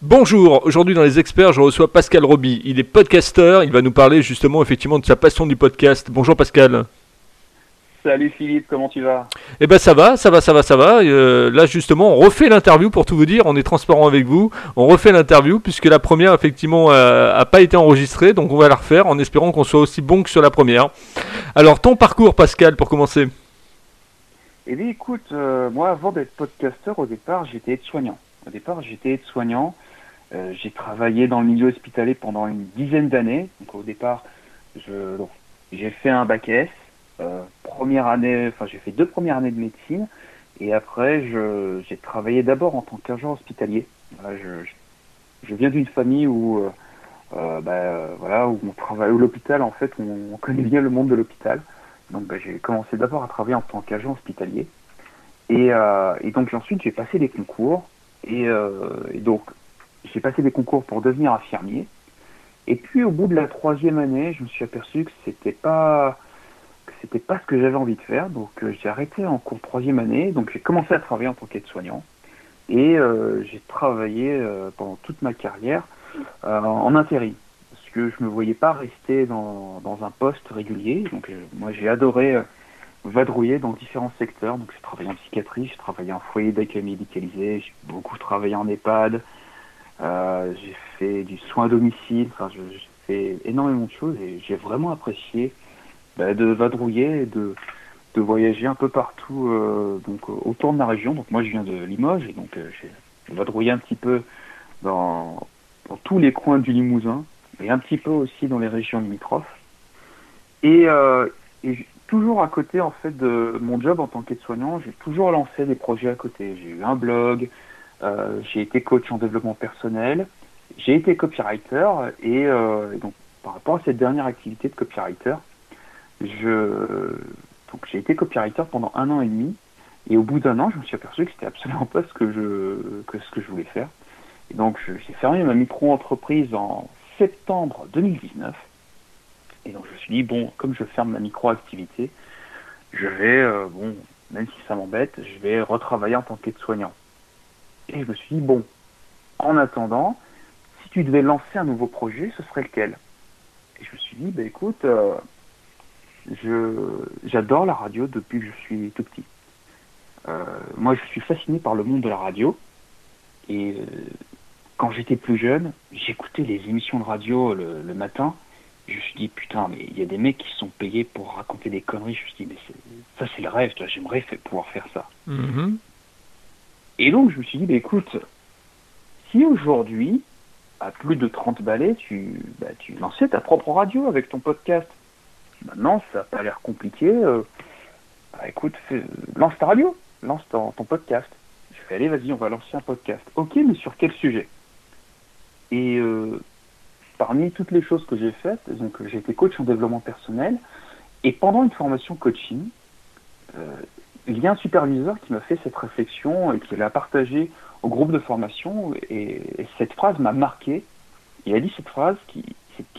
Bonjour, aujourd'hui dans les experts, je reçois Pascal Roby. Il est podcasteur, il va nous parler justement effectivement de sa passion du podcast. Bonjour Pascal. Salut Philippe, comment tu vas? Eh ben ça va, ça va, ça va, ça va. Euh, là justement, on refait l'interview pour tout vous dire. On est transparent avec vous. On refait l'interview puisque la première effectivement euh, a pas été enregistrée, donc on va la refaire en espérant qu'on soit aussi bon que sur la première. Alors ton parcours, Pascal, pour commencer? Eh bien écoute, euh, moi avant d'être podcasteur, au départ j'étais aide-soignant. Au départ j'étais aide-soignant. Euh, j'ai travaillé dans le milieu hospitalier pendant une dizaine d'années. Donc au départ, j'ai fait un bac S. Euh, première année, enfin j'ai fait deux premières années de médecine et après j'ai travaillé d'abord en tant qu'agent hospitalier. Je, viens d'une famille où euh, bah, voilà où on travaille où l'hôpital en fait on, on, connaît bien le monde de l'hôpital. Donc bah, j'ai commencé d'abord à travailler en tant qu'agent hospitalier et, et donc ensuite j'ai passé des concours et, euh, et donc j'ai passé des concours pour devenir infirmier. Et puis au bout de la troisième année, je me suis aperçu que c'était pas c'était pas ce que j'avais envie de faire. Donc euh, j'ai arrêté en cours de troisième année. Donc j'ai commencé à travailler en tant qu'aide-soignant. Et euh, j'ai travaillé pendant toute ma carrière en intérim. Parce que je me voyais pas rester dans, dans un poste régulier. Donc moi j'ai adoré euh, vadrouiller dans différents secteurs. Donc j'ai travaillé en psychiatrie, j'ai travaillé en foyer d'accueil médicalisé, j'ai beaucoup travaillé en EHPAD. Euh, j'ai fait du soin à domicile, enfin, j'ai fait énormément de choses et j'ai vraiment apprécié bah, de vadrouiller et de, de voyager un peu partout euh, donc autour de ma région. Donc moi je viens de Limoges et donc euh, j'ai vadrouillé un petit peu dans, dans tous les coins du Limousin et un petit peu aussi dans les régions limitrophes. Et, euh, et toujours à côté en fait de mon job en tant qu'aide-soignant, j'ai toujours lancé des projets à côté. J'ai eu un blog, euh, j'ai été coach en développement personnel, j'ai été copywriter et, euh, donc par rapport à cette dernière activité de copywriter, je donc j'ai été copywriter pendant un an et demi et au bout d'un an, je me suis aperçu que c'était absolument pas ce que je que ce que je voulais faire. Et donc j'ai fermé ma micro-entreprise en septembre 2019. Et donc je me suis dit bon, comme je ferme ma micro-activité, je vais euh, bon, même si ça m'embête, je vais retravailler en tant qu'aide-soignant. Et je me suis dit, bon, en attendant, si tu devais lancer un nouveau projet, ce serait lequel? Et je me suis dit, bah, écoute, euh, je, j'adore la radio depuis que je suis tout petit. Euh, moi, je suis fasciné par le monde de la radio. Et quand j'étais plus jeune, j'écoutais les émissions de radio le, matin. Je me suis dit, putain, mais il y a des mecs qui sont payés pour raconter des conneries. Je me suis dit, mais ça, c'est le rêve, toi, j'aimerais pouvoir faire ça. Mm-hmm. Et donc, je me suis dit, bah, écoute, si aujourd'hui, à plus de 30 balais, tu, bah, tu lançais ta propre radio avec ton podcast. Maintenant, ça n'a pas l'air compliqué. Euh, bah, écoute, fais, lance ta radio, lance ton, ton podcast. Je fais, allez, vas-y, on va lancer un podcast. Ok, mais sur quel sujet? Et euh, parmi toutes les choses que j'ai faites, donc j'ai été coach en développement personnel, et pendant une formation coaching, euh, il y a un superviseur qui m'a fait cette réflexion et qui l'a partagée au groupe de formation et, et cette phrase m'a marqué. Il a dit cette phrase qui,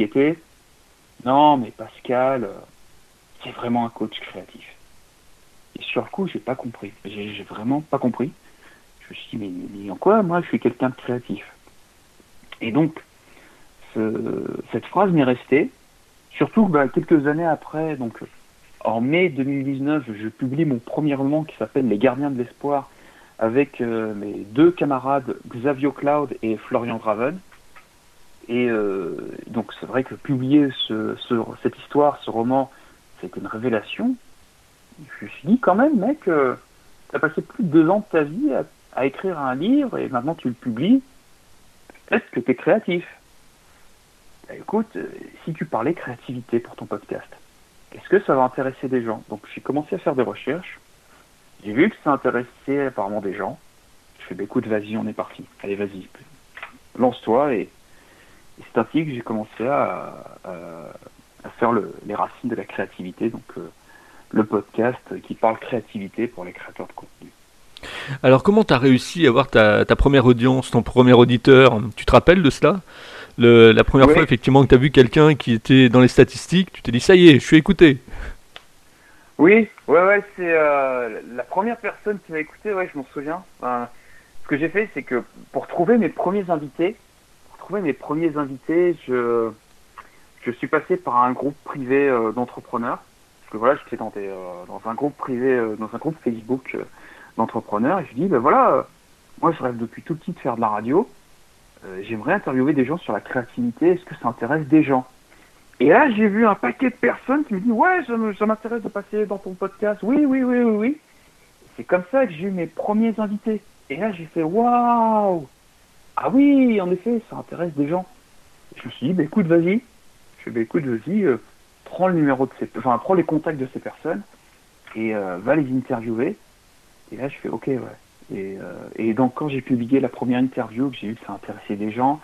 était non mais Pascal, c'est vraiment un coach créatif. Et sur le coup, j'ai pas compris. J'ai vraiment pas compris. Je me suis dit mais, mais en quoi moi je suis quelqu'un de créatif? Et donc cette phrase m'est restée. Surtout bah, quelques années après, donc en mai 2019, je publie mon premier roman qui s'appelle Les Gardiens de l'Espoir avec euh, mes deux camarades Xavier Cloud et Florian Draven. Et euh, donc c'est vrai que publier ce, ce, cette histoire, ce roman, c'était une révélation. Je me suis dit quand même, mec, euh, tu as passé plus de deux ans de ta vie à, à, écrire un livre et maintenant tu le publies. Est-ce que tu es créatif? Bah, Écoute, si tu parlais créativité pour ton podcast, est-ce que ça va intéresser des gens? Donc j'ai commencé à faire des recherches. J'ai vu que ça intéressait apparemment des gens. Je fais, bah, écoute, vas-y, on est parti. Allez, vas-y, lance-toi. Et, c'est ainsi que j'ai commencé à, faire le, les racines de la créativité, donc euh, le podcast qui parle créativité pour les créateurs de contenu. Alors comment tu as réussi à avoir ta, première audience, ton premier auditeur? Tu te rappelles de cela? Le, La première oui. fois effectivement que tu as vu quelqu'un qui était dans les statistiques, tu t'es dit ça y est, je suis écouté. Oui, ouais, ouais, c'est euh, la première personne qui m'a écouté, ouais, je m'en souviens. Ce que j'ai fait, c'est que pour trouver mes premiers invités, pour trouver mes premiers invités, je, je suis passé par un groupe privé euh, d'entrepreneurs. Parce que voilà, j'étais dans, des, euh, dans un groupe privé, dans un groupe Facebook d'entrepreneurs. Et je dis, ben voilà, moi je rêve depuis tout petit de faire de la radio. Euh, J'aimerais interviewer des gens sur la créativité. Est-ce que ça intéresse des gens? Et là, j'ai vu un paquet de personnes qui me disent, ouais, ça m'intéresse de passer dans ton podcast. Oui, oui, oui, oui, oui. C'est comme ça que j'ai eu mes premiers invités. Et là, j'ai fait, waouh Ah oui, en effet, ça intéresse des gens. Je me suis dit, bah, écoute, vas-y. Je fais, bah, écoute, vas-y, euh, prends le numéro de ces, enfin, prends les contacts de ces personnes et euh, va les interviewer. Et là, je fais, ok, ouais. Et, euh, et donc, quand j'ai publié la première interview, que j'ai vu que ça intéressait des gens,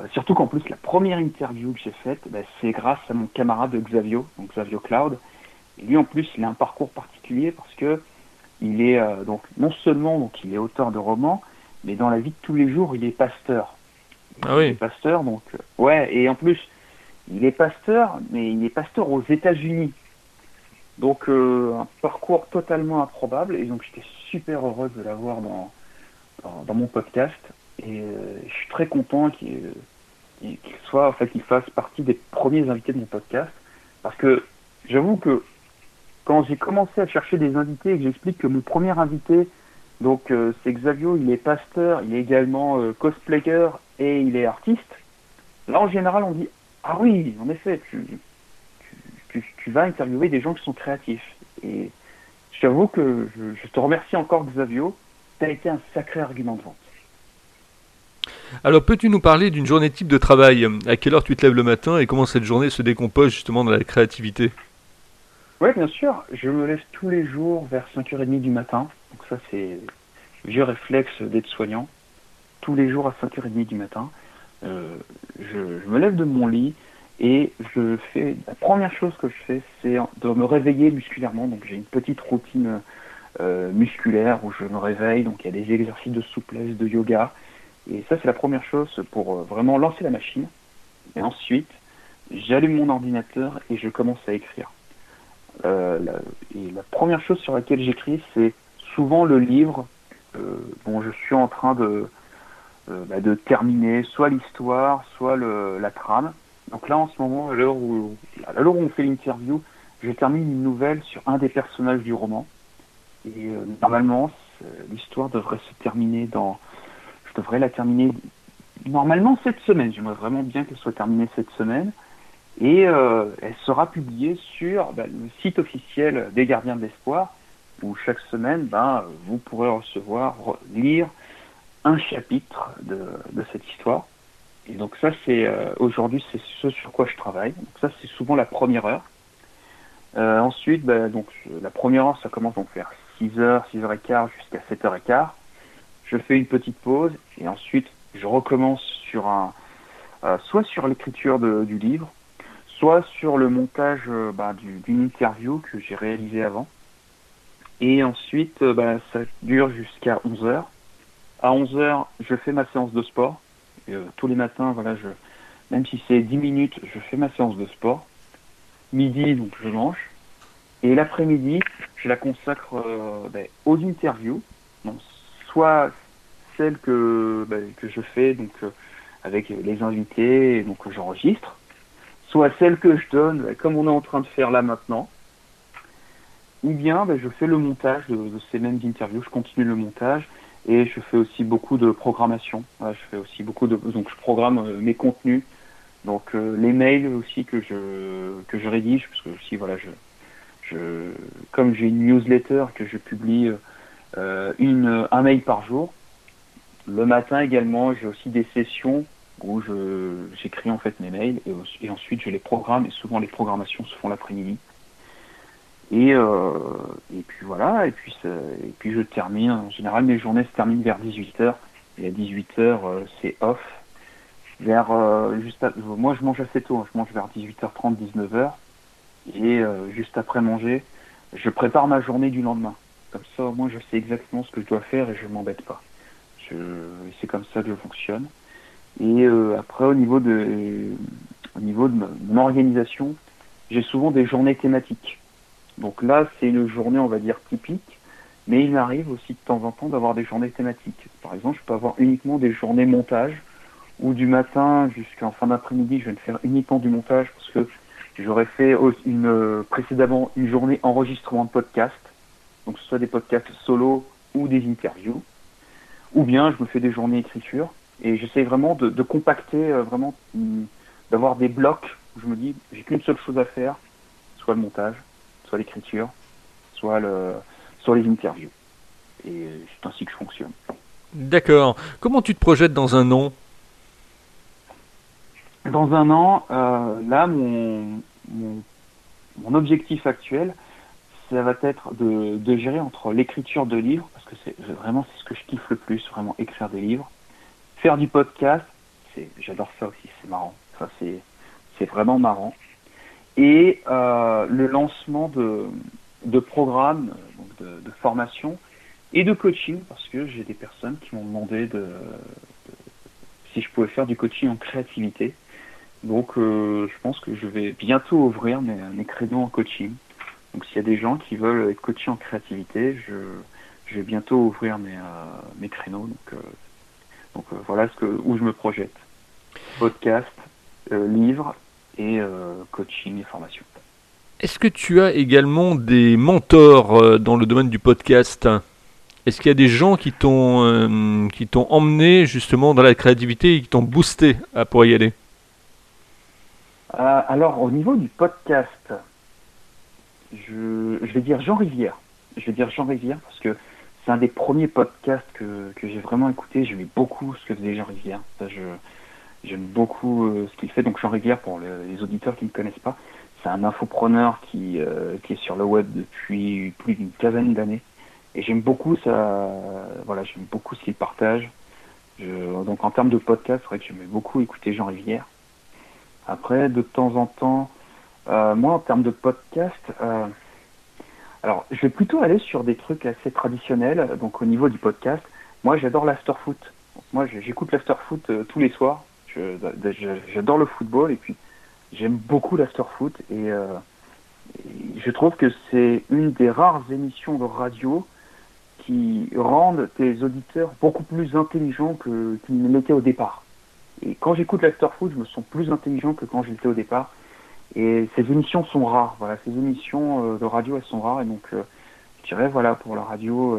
euh, surtout qu'en plus, la première interview que j'ai faite, bah, c'est grâce à mon camarade Xavio, donc Xavio Cloud. Et lui, en plus, il a un parcours particulier parce que il est euh, donc non seulement donc il est auteur de romans, mais dans la vie de tous les jours, il est pasteur. Ah oui. Il est pasteur, donc euh, ouais, et en plus, il est pasteur, mais il est pasteur aux États-Unis. Donc euh, un parcours totalement improbable, et donc j'étais super heureux de l'avoir dans, dans, mon podcast, et euh, je suis très content qu'il soit, en fait, qu'il fasse partie des premiers invités de mon podcast, parce que j'avoue que quand j'ai commencé à chercher des invités et que j'explique que mon premier invité, donc euh, c'est Xavio, il est pasteur, il est également euh, cosplayer et il est artiste. Là en général on dit ah oui, en effet, tu, tu, tu, tu vas interviewer des gens qui sont créatifs. Et j'avoue que je, je te remercie encore Xavio, tu as été un sacré argument de vente. Alors, peux-tu nous parler d'une journée type de travail? À quelle heure tu te lèves le matin et comment cette journée se décompose justement dans la créativité? Oui, bien sûr. Je me lève tous les jours vers 5h30 du matin. Donc ça, c'est vieux réflexe d'être soignant. Tous les jours à 5h30 du matin. Euh, je, je me lève de mon lit et je fais... La première chose que je fais, c'est de me réveiller musculairement. Donc j'ai une petite routine euh, musculaire où je me réveille. Donc il y a des exercices de souplesse, de yoga. Et ça, c'est la première chose pour euh, vraiment lancer la machine. Et ensuite, j'allume mon ordinateur et je commence à écrire. Euh, et la première chose sur laquelle j'écris, c'est souvent le livre dont je suis en train de, bah, de terminer, soit l'histoire, soit le, la trame. Donc là, en ce moment, à l'heure où, où on fait l'interview, je termine une nouvelle sur un des personnages du roman. Et euh, normalement, l'histoire devrait se terminer dans... Je devrais la terminer normalement cette semaine. J'aimerais vraiment bien qu'elle soit terminée cette semaine. Et euh, elle sera publiée sur bah, le site officiel des Gardiens de l'Espoir, où chaque semaine, ben, vous pourrez recevoir, re- lire un chapitre de cette histoire. Et donc ça, c'est euh, aujourd'hui, c'est ce sur quoi je travaille. Donc ça, c'est souvent la première heure. Euh, ensuite, ben, donc la première heure, ça commence donc vers 6h, 6h15 jusqu'à 7h15. Je fais une petite pause et ensuite, je recommence sur un, euh, soit sur l'écriture du livre, soit sur le montage euh, bah, du- d'une interview que j'ai réalisée avant. Et ensuite, euh, bah, ça dure jusqu'à 11h. À 11h, je fais ma séance de sport. Euh, tous les matins, même si c'est 10 minutes, je fais ma séance de sport. Midi, donc je mange. Et l'après-midi, je la consacre euh, ben, aux interviews. Soit celles que, ben, je fais euh, avec les invités, donc j'enregistre, soit celles que je donne, ben, comme on est en train de faire là maintenant, ou bien je fais le montage de ces mêmes interviews, je continue le montage, et je fais aussi beaucoup de programmation. Je fais aussi beaucoup de, donc je programme euh, mes contenus, donc euh, les mails aussi que je que je rédige, parce que aussi voilà, je, je comme j'ai une newsletter que je publie euh, une un mail par jour. Le matin également, j'ai aussi des sessions où je j'écris en fait mes mails et ensuite je les programme et souvent les programmations se font l'après-midi. Et, euh, et puis voilà, et puis, et puis je termine. En général, mes journées se terminent vers 18h. Et à 18h, euh, c'est off. Vers, euh, juste moi, je mange assez tôt. hein. Je mange vers 18h30, 19h. Et euh, juste après manger, je prépare ma journée du lendemain. Comme ça, moins, je sais exactement ce que je dois faire et je m'embête pas. C'est comme ça que je fonctionne. Et après, au niveau de, au niveau de mon organisation, j'ai souvent des journées thématiques. Donc là, c'est une journée, on va dire, typique. Mais il m'arrive aussi de temps en temps d'avoir des journées thématiques. Par exemple, je peux avoir uniquement des journées montage, ou du matin jusqu'en fin d'après-midi, je vais ne faire uniquement du montage parce que j'aurais fait une, précédemment une journée enregistrement de podcast, donc ce soit des podcasts solo ou des interviews, ou bien je me fais des journées écriture et j'essaie vraiment de, compacter, euh, vraiment mm, d'avoir des blocs où je me dis j'ai qu'une seule chose à faire, soit le montage, soit l'écriture, soit le, soit les interviews. Et c'est ainsi que je fonctionne. D'accord. Comment tu te projettes dans un an? Dans un an, euh, là, mon, mon, mon, objectif actuel, ça va être de, de gérer entre l'écriture de livres, parce que c'est vraiment c'est ce que je kiffe le plus, vraiment écrire des livres, faire du podcast, j'adore ça aussi, c'est marrant. Ça, c'est vraiment marrant. Et euh, le lancement de, de programmes donc de, de, formation et de coaching, parce que j'ai des personnes qui m'ont demandé de, si je pouvais faire du coaching en créativité. Donc euh, je pense que je vais bientôt ouvrir mes, mes créneaux en coaching. Donc s'il y a des gens qui veulent être coachés en créativité, je, je vais bientôt ouvrir mes, euh, mes créneaux. Donc, euh, donc euh, voilà ce que, où je me projette. Podcast, euh, livre et euh, coaching et formation. Est-ce que tu as également des mentors euh, dans le domaine du podcast? Est-ce qu'il y a des gens qui t'ont euh, qui t'ont emmené justement dans la créativité et qui t'ont boosté à pour y aller? Euh, Alors au niveau du podcast, je, je, vais dire Jean Rivière. Je vais dire Jean Rivière parce que c'est un des premiers podcasts que, que j'ai vraiment écouté. J'aimais beaucoup ce que faisait Jean Rivière. Ça, je, J'aime beaucoup euh, ce qu'il fait. Donc Jean Rivière, pour le, les auditeurs qui ne connaissent pas, c'est un infopreneur qui, euh, qui est sur le web depuis plus d'une quinzaine d'années. Et j'aime beaucoup ça, voilà, j'aime beaucoup ce qu'il partage. Donc en termes de podcast, c'est vrai que j'aimais beaucoup écouter Jean Rivière. Après, de temps en temps, euh, moi en termes de podcast, alors je vais plutôt aller sur des trucs assez traditionnels. Donc au niveau du podcast, moi j'adore l'afterfoot. Moi j'écoute l'afterfoot tous les soirs. J'adore le football et puis j'aime beaucoup l'afterfoot euh, et je trouve que c'est une des rares émissions de radio qui rendent tes auditeurs beaucoup plus intelligents que qu'ils ne l'étaient au départ. Et quand j'écoute l'afterfoot, je me sens plus intelligent que quand j'étais au départ. Et ces émissions sont rares. Voilà, ces émissions euh, de radio, elles sont rares. Et donc, euh, je dirais, voilà, pour la radio,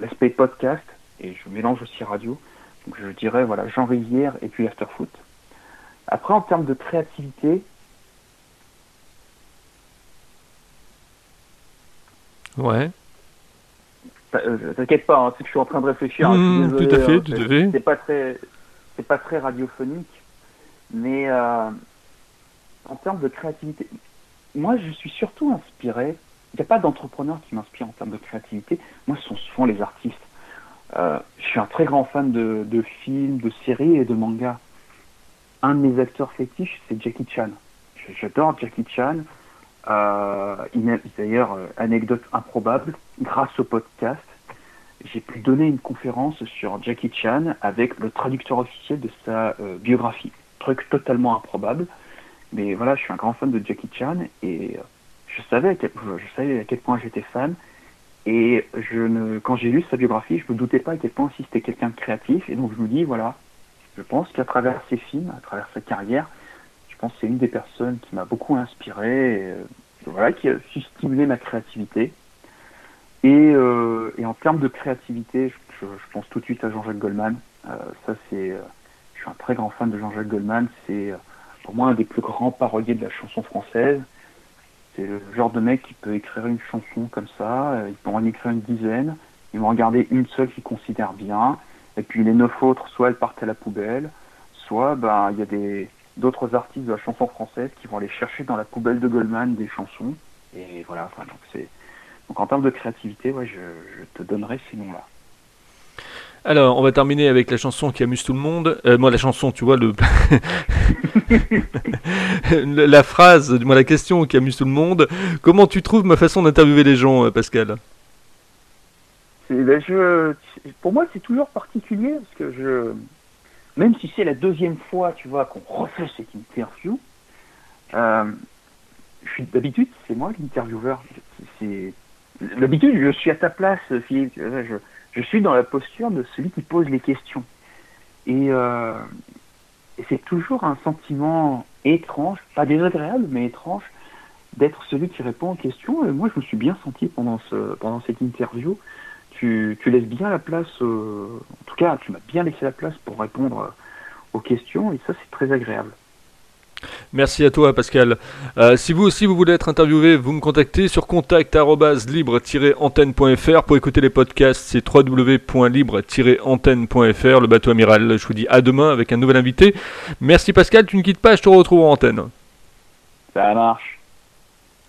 l'aspect podcast, et je mélange aussi radio. Donc, je dirais, voilà, Jean Rivière et puis Afterfoot. Après, en termes de créativité, Ouais. euh, t'inquiète pas, hein, c'est que je suis en train de réfléchir. hein, Mmh, désolé, tout à fait, hein, tout c'est- à fait. C'est pas très, c'est pas très radiophonique, mais euh, en termes de créativité, moi je suis surtout inspiré. Il n'y a pas d'entrepreneur qui m'inspire en termes de créativité. Moi, ce sont souvent les artistes. Euh, je suis un très grand fan de, films, de séries et de mangas. Un de mes acteurs fétiches, c'est Jackie Chan. J'adore Jackie Chan. Euh, D'ailleurs, euh, anecdote improbable, grâce au podcast, j'ai pu donner une conférence sur Jackie Chan avec le traducteur officiel de sa biographie. Truc totalement improbable. Mais voilà, je suis un grand fan de Jackie Chan et je savais à quel point j'étais fan. Et je ne, quand j'ai lu sa biographie, je me doutais pas à quel point aussi c'était quelqu'un de créatif. Et donc je me dis, voilà, je pense qu'à travers ses films, à travers sa carrière, je pense que c'est une des personnes qui m'a beaucoup inspiré, et, euh, voilà, qui a su stimuler ma créativité. Et, euh, et en termes de créativité, je, pense tout de suite à Jean-Jacques Goldman. Euh, ça, c'est, euh, je suis un très grand fan de Jean-Jacques Goldman. C'est pour moi un des plus grands paroliers de la chanson française. C'est le genre de mec qui peut écrire une chanson comme ça. euh, il en écrire une dizaine. Il va en garder une seule qu'il considère bien. Et puis les neuf autres, soit elles partent à la poubelle, soit ben il y a d'autres artistes de la chanson française qui vont aller chercher dans la poubelle de Goldman des chansons. Et voilà, enfin, donc c'est donc en termes de créativité, ouais, je, je te donnerai ces noms-là. Alors, on va terminer avec la chanson qui amuse tout le monde. Euh, moi, la chanson, tu vois, le... La phrase, du moins la question qui amuse tout le monde. Comment tu trouves ma façon d'interviewer les gens, euh, Pascal? C'est- ben, je, pour moi, c'est toujours particulier parce que je, même si c'est la deuxième fois, tu vois, qu'on refait cette interview, euh, je suis d'habitude, c'est moi l'intervieweur. C'est, D'habitude, je suis à ta place, Philippe. Je, je, suis dans la posture de celui qui pose les questions. Et, euh, et c'est toujours un sentiment étrange, pas désagréable, mais étrange, d'être celui qui répond aux questions. Et moi, je me suis bien senti pendant, ce, pendant cette interview. Tu, tu laisses bien la place, euh, en tout cas, tu m'as bien laissé la place pour répondre aux questions, et ça, c'est très agréable. Merci à toi Pascal. Euh, si vous aussi vous voulez être interviewé, vous me contactez sur contact@libre-antenne.fr pour écouter les podcasts, c'est www.libre-antenne.fr le bateau amiral. Je vous dis à demain avec un nouvel invité. Merci Pascal, tu ne quittes pas, je te retrouve en antenne. Ça marche.